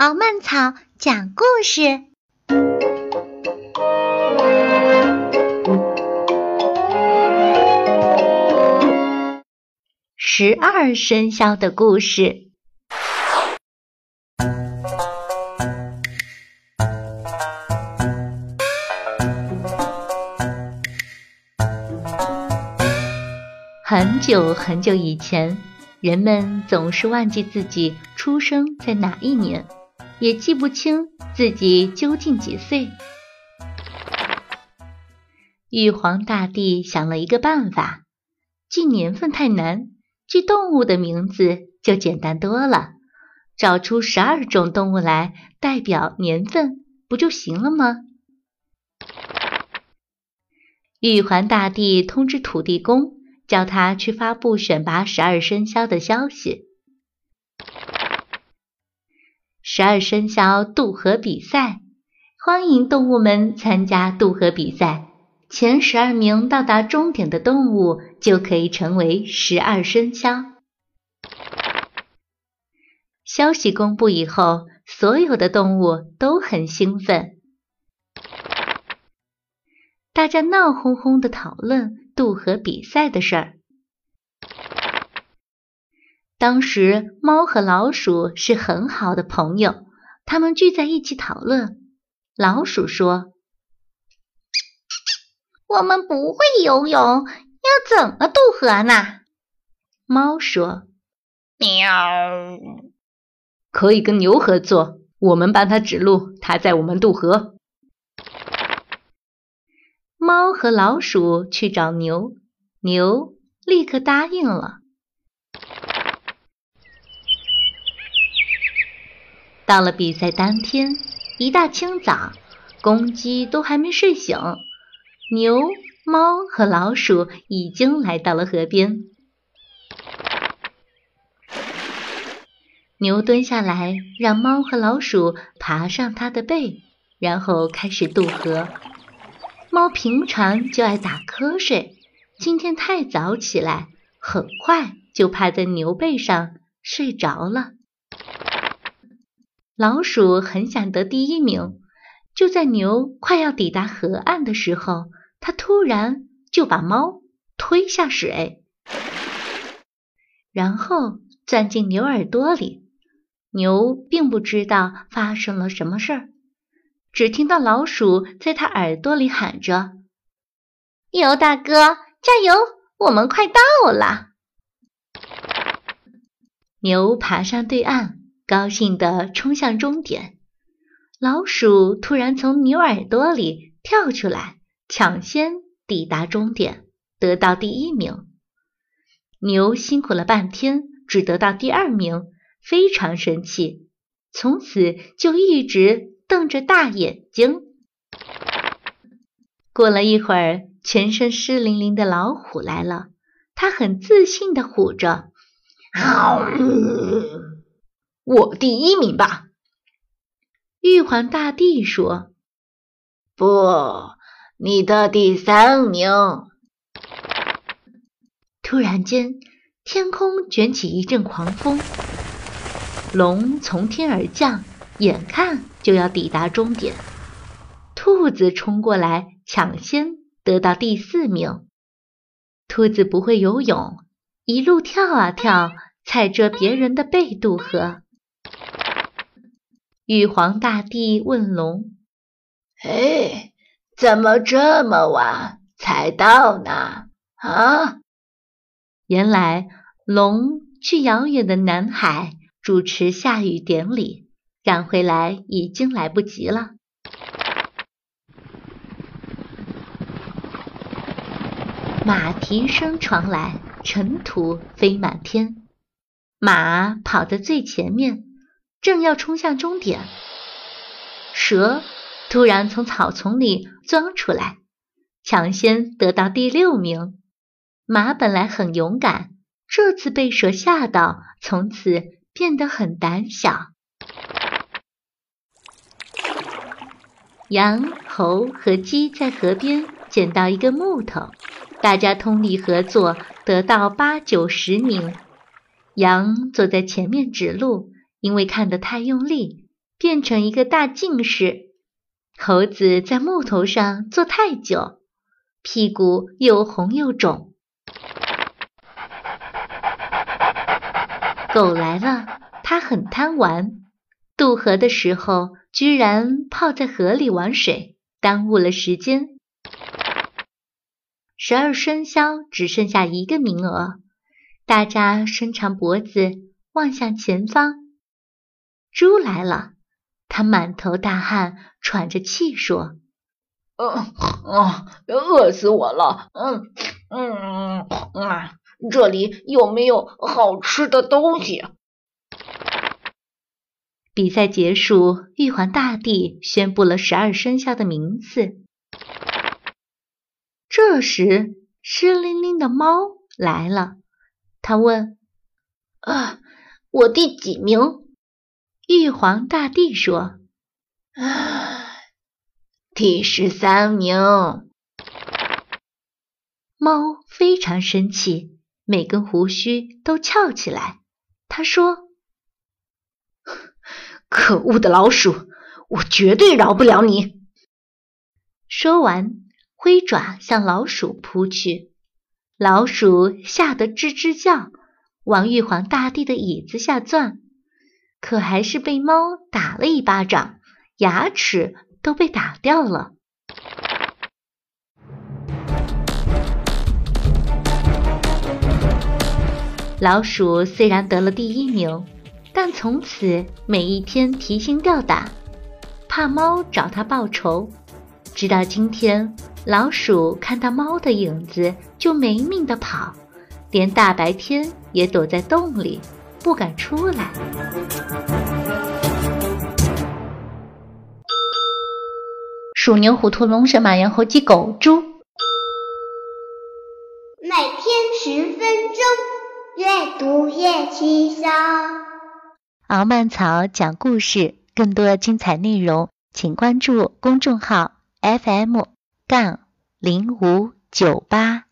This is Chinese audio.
敖曼草讲故事：十二生肖的故事。很久很久以前，人们总是忘记自己出生在哪一年。也记不清自己究竟几岁。玉皇大帝想了一个办法，记年份太难，记动物的名字就简单多了，找出十二种动物来代表年份，不就行了吗？玉皇大帝通知土地公，叫他去发布选拔十二生肖的消息。十二生肖渡河比赛，欢迎动物们参加渡河比赛。前十二名到达终点的动物就可以成为十二生肖。消息公布以后，所有的动物都很兴奋，大家闹哄哄的讨论渡河比赛的事儿。当时，猫和老鼠是很好的朋友，他们聚在一起讨论。老鼠说：“我们不会游泳，要怎么渡河呢？”猫说：“喵，可以跟牛合作，我们帮它指路，它载我们渡河。”猫和老鼠去找牛，牛立刻答应了。到了比赛当天，一大清早，公鸡都还没睡醒，牛、猫和老鼠已经来到了河边。牛蹲下来，让猫和老鼠爬上它的背，然后开始渡河。猫平常就爱打瞌睡，今天太早起来，很快就趴在牛背上睡着了。老鼠很想得第一名，就在牛快要抵达河岸的时候，它突然就把猫推下水，然后钻进牛耳朵里。牛并不知道发生了什么事儿，只听到老鼠在它耳朵里喊着：“牛大哥，加油，我们快到了！”牛爬上对岸。高兴地冲向终点，老鼠突然从牛耳朵里跳出来，抢先抵达终点，得到第一名。牛辛苦了半天，只得到第二名，非常生气，从此就一直瞪着大眼睛。过了一会儿，全身湿淋淋的老虎来了，它很自信地虎着：“嗷！”我第一名吧，玉皇大帝说：“不，你的第三名。”突然间，天空卷起一阵狂风，龙从天而降，眼看就要抵达终点。兔子冲过来，抢先得到第四名。兔子不会游泳，一路跳啊跳，踩着别人的背渡河。玉皇大帝问龙：“哎，怎么这么晚才到呢？”啊，原来龙去遥远的南海主持下雨典礼，赶回来已经来不及了。马蹄声传来，尘土飞满天，马跑在最前面。正要冲向终点，蛇突然从草丛里钻出来，抢先得到第六名。马本来很勇敢，这次被蛇吓到，从此变得很胆小。羊、猴和鸡在河边捡到一个木头，大家通力合作，得到八九十名。羊坐在前面指路。因为看得太用力，变成一个大近视。猴子在木头上坐太久，屁股又红又肿。狗来了，它很贪玩，渡河的时候居然泡在河里玩水，耽误了时间。十二生肖只剩下一个名额，大家伸长脖子望向前方。猪来了。他满头大汗，喘着气说：“嗯啊，饿死我了！嗯嗯啊，这里有没有好吃的东西？”比赛结束，玉皇大帝宣布了十二生肖的名字。这时，湿淋淋的猫来了，他问：“啊，我第几名？”玉皇大帝说：“ 第十三名。”猫非常生气，每根胡须都翘起来。他说：“ 可恶的老鼠，我绝对饶不了你！”说完，挥爪向老鼠扑去。老鼠吓得吱吱叫，往玉皇大帝的椅子下钻。可还是被猫打了一巴掌，牙齿都被打掉了。老鼠虽然得了第一名，但从此每一天提心吊胆，怕猫找它报仇。直到今天，老鼠看到猫的影子就没命的跑，连大白天也躲在洞里。不敢出来。鼠牛虎兔龙蛇马羊猴鸡狗猪，每天十分钟，阅读越气象。敖曼草讲故事，更多精彩内容，请关注公众号 FM 杠零五九八。